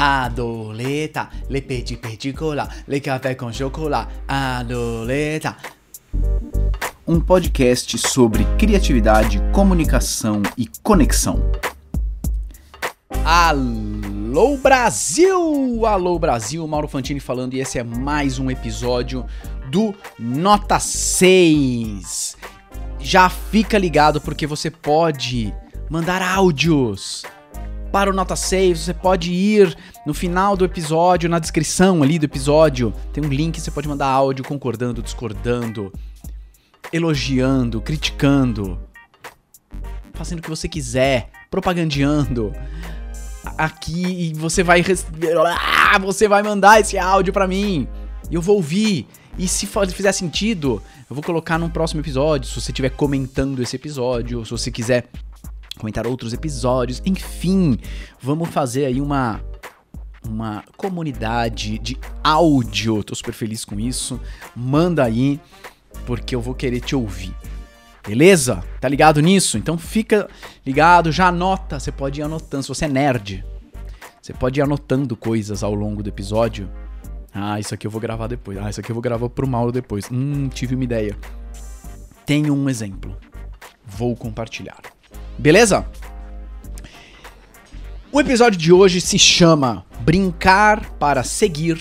Adoleta, le petit petit cola, le café com chocolat, adoleta. Um podcast sobre criatividade, comunicação e conexão. Alô Brasil! Alô Brasil, Mauro Fantini falando e esse é mais um episódio do Nota 6. Já fica ligado porque você pode mandar áudios para o Nota 6. Você pode ir no final do episódio, na descrição ali do episódio, tem um link, você pode mandar áudio concordando, discordando, elogiando, criticando, fazendo o que você quiser, propagandeando. Aqui você vai ah, você vai mandar esse áudio para mim. E eu vou ouvir. E se fizer sentido, eu vou colocar num próximo episódio, se você estiver comentando esse episódio, se você quiser comentar outros episódios, enfim, vamos fazer aí uma uma comunidade de áudio. Tô super feliz com isso. Manda aí porque eu vou querer te ouvir. Beleza? Tá ligado nisso? Então fica ligado, já anota, você pode ir anotando, se você é nerd. Você pode ir anotando coisas ao longo do episódio. Ah, isso aqui eu vou gravar depois. Ah, isso aqui eu vou gravar pro Mauro depois. Hum, tive uma ideia. Tenho um exemplo. Vou compartilhar. Beleza? O episódio de hoje se chama Brincar para seguir,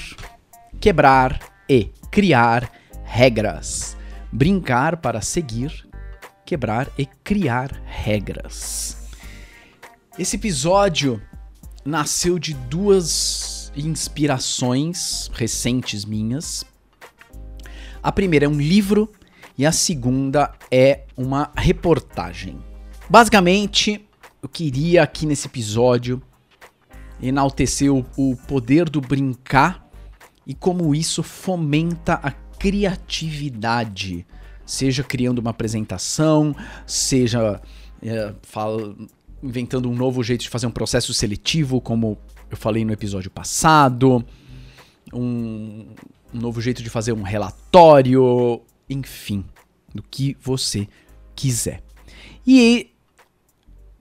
quebrar e criar regras. Brincar para seguir, quebrar e criar regras. Esse episódio nasceu de duas inspirações recentes minhas. A primeira é um livro e a segunda é uma reportagem. Basicamente, eu queria aqui nesse episódio enaltecer o, o poder do brincar e como isso fomenta a criatividade, seja criando uma apresentação, seja é, fala, inventando um novo jeito de fazer um processo seletivo, como eu falei no episódio passado, um, um novo jeito de fazer um relatório, enfim, do que você quiser. E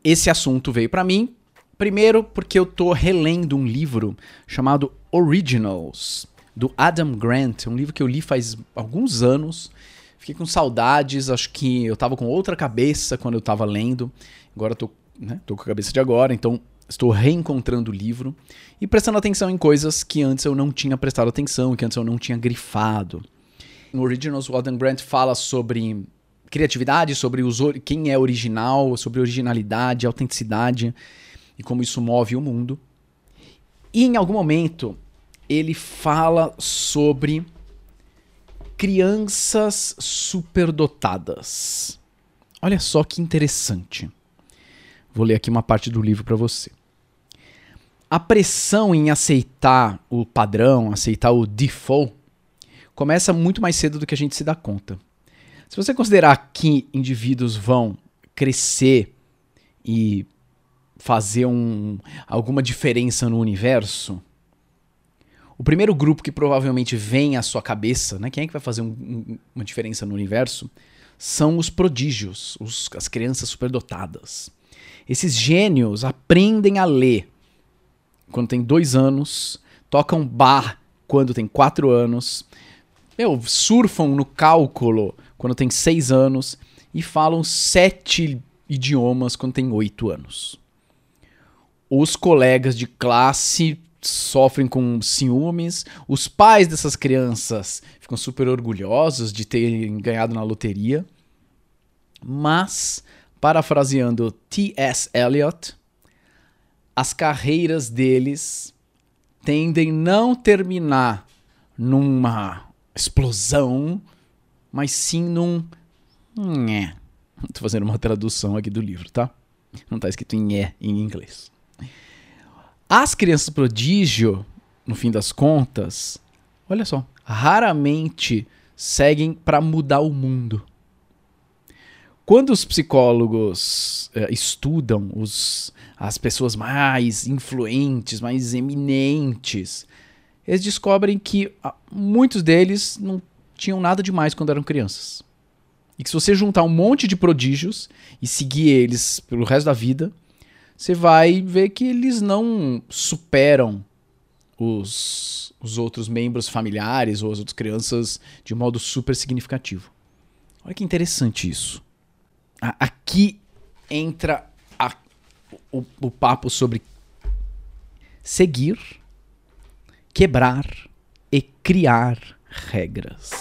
esse assunto veio para mim, primeiro porque eu tô relendo um livro chamado Originals, do Adam Grant, um livro que eu li faz alguns anos. Fiquei com saudades, acho que eu tava com outra cabeça quando eu tava lendo. Agora eu tô, né, tô com a cabeça de agora, então estou reencontrando o livro e prestando atenção em coisas que antes eu não tinha prestado atenção, que antes eu não tinha grifado. No Originals, o Adam Grant fala sobre criatividade, sobre os, quem é original, sobre originalidade, autenticidade e como isso move o mundo. E em algum momento ele fala sobre crianças superdotadas. Olha só que interessante. Vou ler aqui uma parte do livro para você. A pressão em aceitar o padrão, aceitar o default, começa muito mais cedo do que a gente se dá conta. Se você considerar que indivíduos vão crescer e fazer um, alguma diferença no universo, o primeiro grupo que provavelmente vem à sua cabeça, né, quem é que vai fazer um, um, uma diferença no universo, são os prodígios, os, as crianças superdotadas. Esses gênios aprendem a ler quando tem dois anos, tocam bar quando tem quatro anos, meu, surfam no cálculo quando tem seis anos e falam sete idiomas quando tem oito anos. Os colegas de classe sofrem com ciúmes, os pais dessas crianças ficam super orgulhosos de terem ganhado na loteria. Mas, parafraseando T.S. Eliot, as carreiras deles tendem não terminar numa explosão mas sim num. Tô fazendo uma tradução aqui do livro, tá? Não tá escrito em é em inglês. As crianças prodígio, no fim das contas, olha só, raramente seguem para mudar o mundo. Quando os psicólogos uh, estudam os, as pessoas mais influentes, mais eminentes, eles descobrem que uh, muitos deles não tinham nada demais quando eram crianças. E que se você juntar um monte de prodígios e seguir eles pelo resto da vida, você vai ver que eles não superam os, os outros membros familiares ou as outras crianças de modo super significativo. Olha que interessante isso. Aqui entra a, o, o papo sobre seguir, quebrar e criar regras.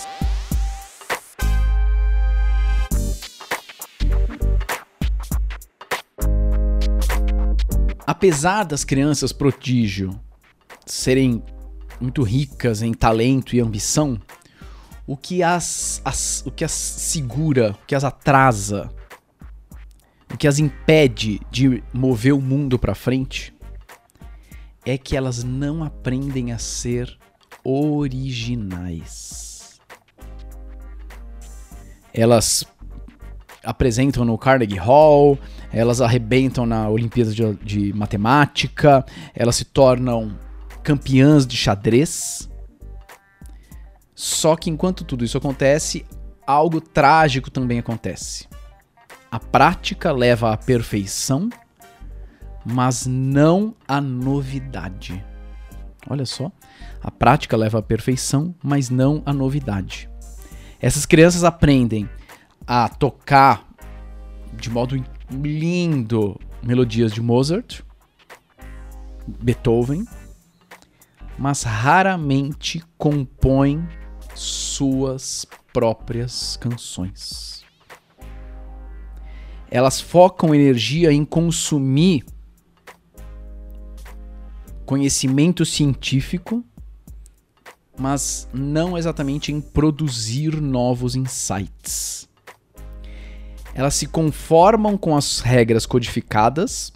Apesar das crianças prodígio serem muito ricas em talento e ambição, o que as, as, o que as segura, o que as atrasa, o que as impede de mover o mundo para frente é que elas não aprendem a ser originais. Elas apresentam no Carnegie Hall, elas arrebentam na Olimpíada de, de Matemática, elas se tornam campeãs de xadrez. Só que enquanto tudo isso acontece, algo trágico também acontece. A prática leva à perfeição, mas não à novidade. Olha só, a prática leva à perfeição, mas não à novidade. Essas crianças aprendem a tocar de modo lindo melodias de Mozart, Beethoven, mas raramente compõem suas próprias canções. Elas focam energia em consumir conhecimento científico, mas não exatamente em produzir novos insights. Elas se conformam com as regras codificadas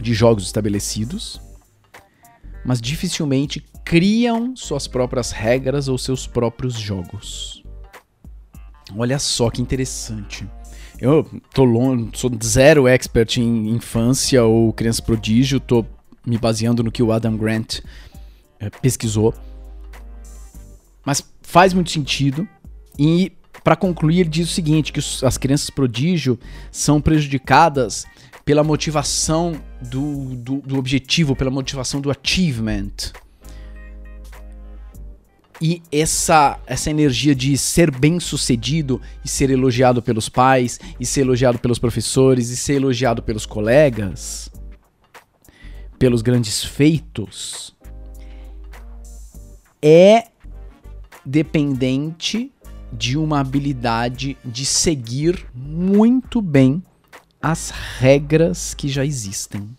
de jogos estabelecidos, mas dificilmente criam suas próprias regras ou seus próprios jogos. Olha só que interessante. Eu tô longe, sou zero expert em infância ou criança prodígio, tô me baseando no que o Adam Grant é, pesquisou. Mas faz muito sentido. E para concluir, ele diz o seguinte: que as crianças prodígio são prejudicadas pela motivação do, do, do objetivo, pela motivação do achievement. E essa, essa energia de ser bem sucedido e ser elogiado pelos pais, e ser elogiado pelos professores, e ser elogiado pelos colegas, pelos grandes feitos, é dependente de uma habilidade de seguir muito bem as regras que já existem.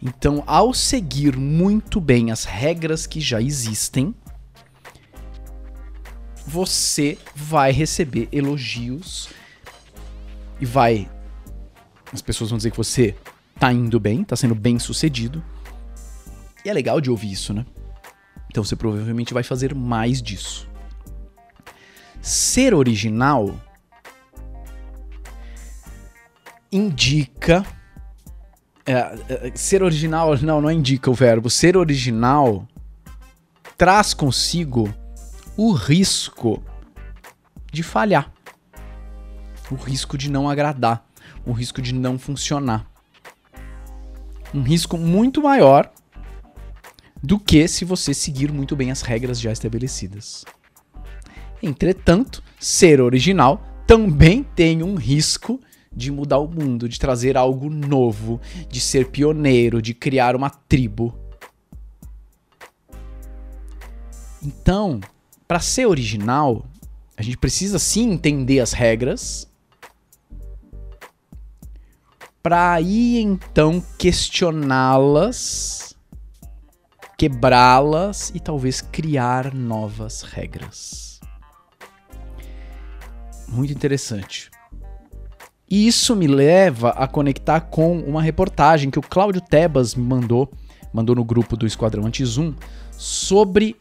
Então, ao seguir muito bem as regras que já existem, você vai receber elogios e vai. As pessoas vão dizer que você tá indo bem, tá sendo bem sucedido. E é legal de ouvir isso, né? Então você provavelmente vai fazer mais disso. Ser original indica. É, é, ser original, não, não indica o verbo. Ser original traz consigo o risco de falhar, o risco de não agradar, o risco de não funcionar um risco muito maior do que se você seguir muito bem as regras já estabelecidas. Entretanto, ser original também tem um risco de mudar o mundo, de trazer algo novo, de ser pioneiro, de criar uma tribo. Então, para ser original, a gente precisa sim entender as regras, para aí então questioná-las, quebrá-las e talvez criar novas regras. Muito interessante. E isso me leva a conectar com uma reportagem que o Cláudio Tebas me mandou, mandou no grupo do Esquadrão Anti-Zoom, sobre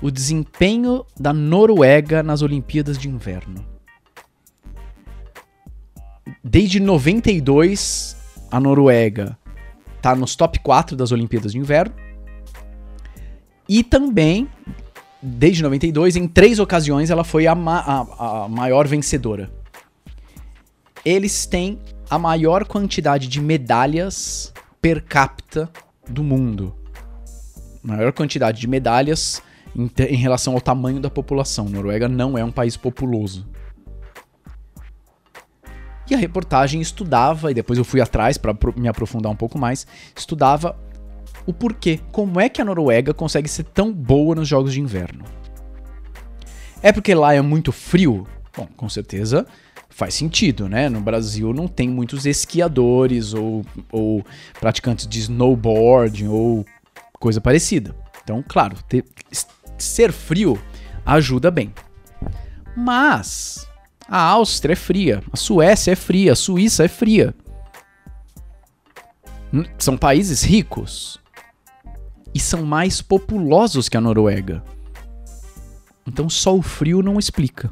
o desempenho da Noruega nas Olimpíadas de Inverno desde 92, a Noruega tá nos top 4 das Olimpíadas de Inverno. E também, desde 92, em três ocasiões, ela foi a, ma a, a maior vencedora. Eles têm a maior quantidade de medalhas per capita do mundo. maior quantidade de medalhas em, em relação ao tamanho da população. Noruega não é um país populoso. E a reportagem estudava, e depois eu fui atrás para me aprofundar um pouco mais, estudava o porquê, como é que a Noruega consegue ser tão boa nos jogos de inverno. É porque lá é muito frio? Bom, com certeza faz sentido, né? No Brasil não tem muitos esquiadores ou, ou praticantes de snowboard ou coisa parecida. Então, claro, ter, ser frio ajuda bem. Mas a Áustria é fria, a Suécia é fria, a Suíça é fria. São países ricos e são mais populosos que a Noruega. Então só o frio não explica.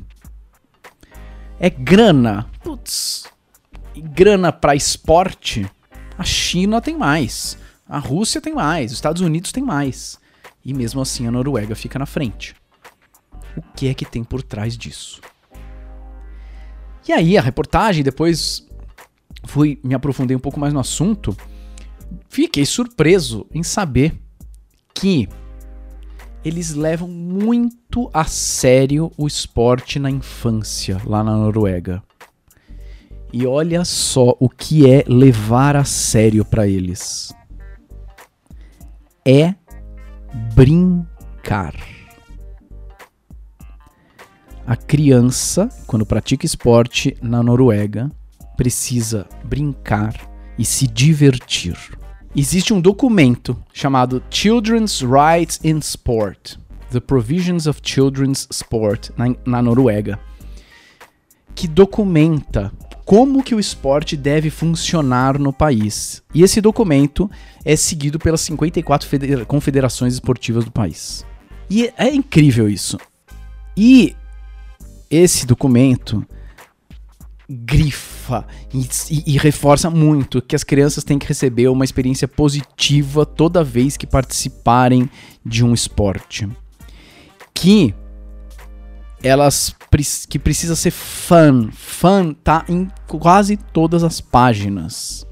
É grana. Putz. grana para esporte, a China tem mais. A Rússia tem mais, os Estados Unidos tem mais. E mesmo assim a Noruega fica na frente. O que é que tem por trás disso? E aí a reportagem, depois fui me aprofundei um pouco mais no assunto, fiquei surpreso em saber que eles levam muito a sério o esporte na infância lá na Noruega. E olha só o que é levar a sério para eles. É brincar. A criança, quando pratica esporte na Noruega, precisa brincar e se divertir. Existe um documento chamado Children's Rights in Sport, The Provisions of Children's Sport, na, na Noruega, que documenta como que o esporte deve funcionar no país. E esse documento é seguido pelas 54 confederações esportivas do país. E é incrível isso. E esse documento grifa e, e, e, reforça muito que as crianças têm que receber uma experiência positiva toda vez que participarem de um esporte. Que elas que precisa ser fã. Fã tá em quase todas as páginas.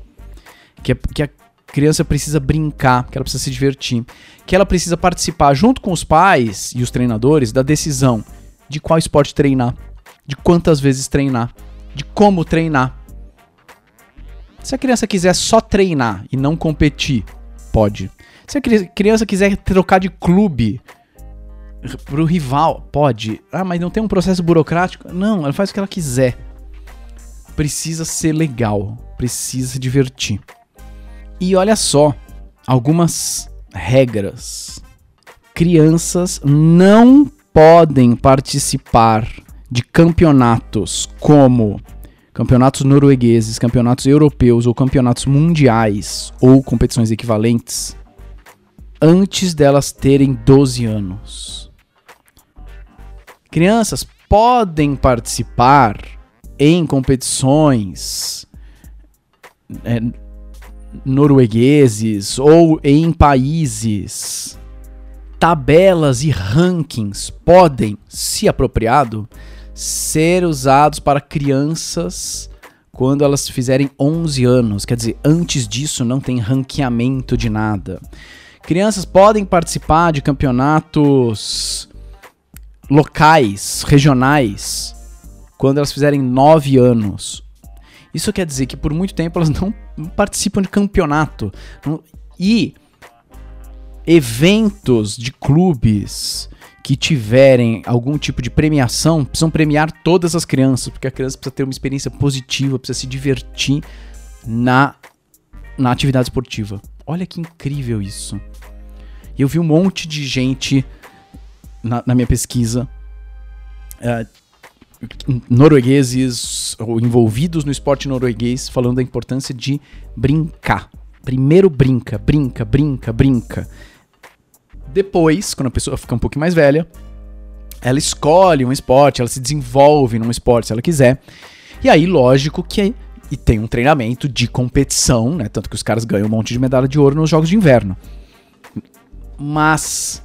Que, é, que a criança precisa brincar, que ela precisa se divertir, que ela precisa participar junto com os pais e os treinadores da decisão de qual esporte treinar, de quantas vezes treinar, de como treinar. Se a criança quiser só treinar e não competir, pode. Se a criança quiser trocar de clube pro rival, pode. Ah, mas não tem um processo burocrático? Não, ela faz o que ela quiser. Precisa ser legal, precisa se divertir. E olha só, algumas regras. Crianças não podem participar de campeonatos como campeonatos noruegueses, campeonatos europeus ou campeonatos mundiais ou competições equivalentes antes delas terem 12 anos. Crianças podem participar em competições é, noruegueses ou em países tabelas e rankings podem, se apropriado, ser usados para crianças quando elas fizerem 11 anos. Quer dizer, antes disso não tem ranqueamento de nada. Crianças podem participar de campeonatos locais, regionais, quando elas fizerem 9 anos. Isso quer dizer que por muito tempo elas não participam de campeonato. E eventos de clubes que tiverem algum tipo de premiação precisam premiar todas as crianças, porque a criança precisa ter uma experiência positiva, precisa se divertir na, na atividade esportiva. Olha que incrível isso. E eu vi um monte de gente na, na minha pesquisa, uh, noruegueses ou envolvidos no esporte norueguês, falando da importância de brincar. Primeiro brinca, brinca, brinca, brinca. Depois, quando a pessoa fica um pouco mais velha, ela escolhe um esporte, ela se desenvolve num esporte se ela quiser. E aí, lógico que e tem um treinamento de competição, né? Tanto que os caras ganham um monte de medalha de ouro nos jogos de inverno. Mas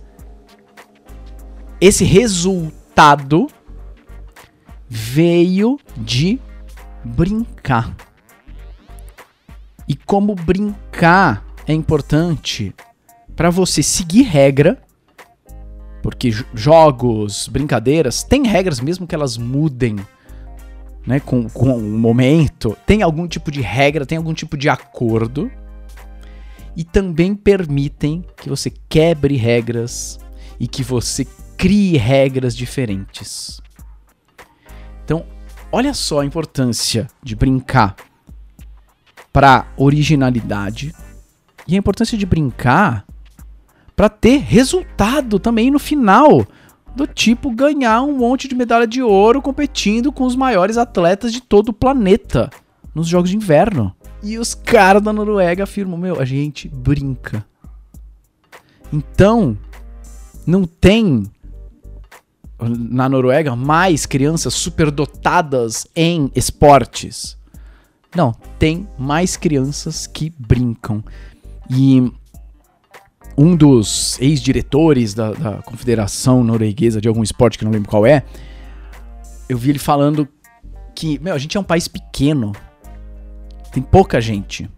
esse resultado veio de brincar. E como brincar é importante para você seguir regra, porque jogos, brincadeiras, tem regras mesmo que elas mudem né, com, com o momento, tem algum tipo de regra, tem algum tipo de acordo, e também permitem que você quebre regras e que você crie regras diferentes. Então, olha só a importância de brincar para originalidade e a importância de brincar para ter resultado também no final do tipo ganhar um monte de medalha de ouro competindo com os maiores atletas de todo o planeta nos jogos de inverno. E os caras da Noruega afirmam: meu, a gente brinca. Então, não tem na Noruega mais crianças superdotadas em esportes. Não, tem mais crianças que brincam. E um dos ex-diretores da, da, Confederação Norueguesa de algum esporte que não lembro qual é, eu vi ele falando que, meu, a gente é um país pequeno, tem pouca gente.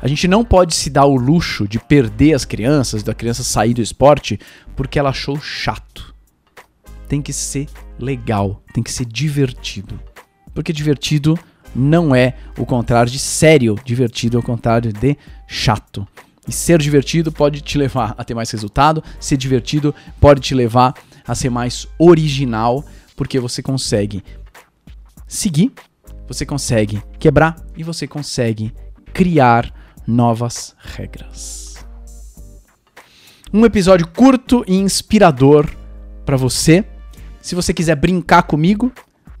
A gente não pode se dar o luxo de perder as crianças, da criança sair do esporte, porque ela achou chato. Tem que ser legal, tem que ser divertido. Porque divertido não é o contrário de sério, divertido é o contrário de chato. E ser divertido pode te levar a ter mais resultado, ser divertido pode te levar a ser mais original, porque você consegue seguir, você consegue quebrar e você consegue criar novas regras. Um episódio curto e inspirador para você. Se você quiser brincar comigo,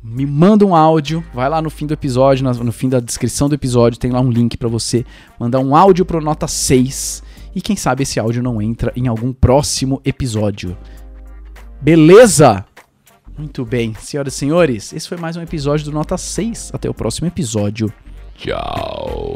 me manda um áudio, vai lá no fim do episódio, no fim da descrição do episódio, tem lá um link para você mandar um áudio pro nota 6 e quem sabe esse áudio não entra em algum próximo episódio. Beleza? Muito bem, senhoras e senhores, esse foi mais um episódio do Nota 6. Até o próximo episódio. Tchau.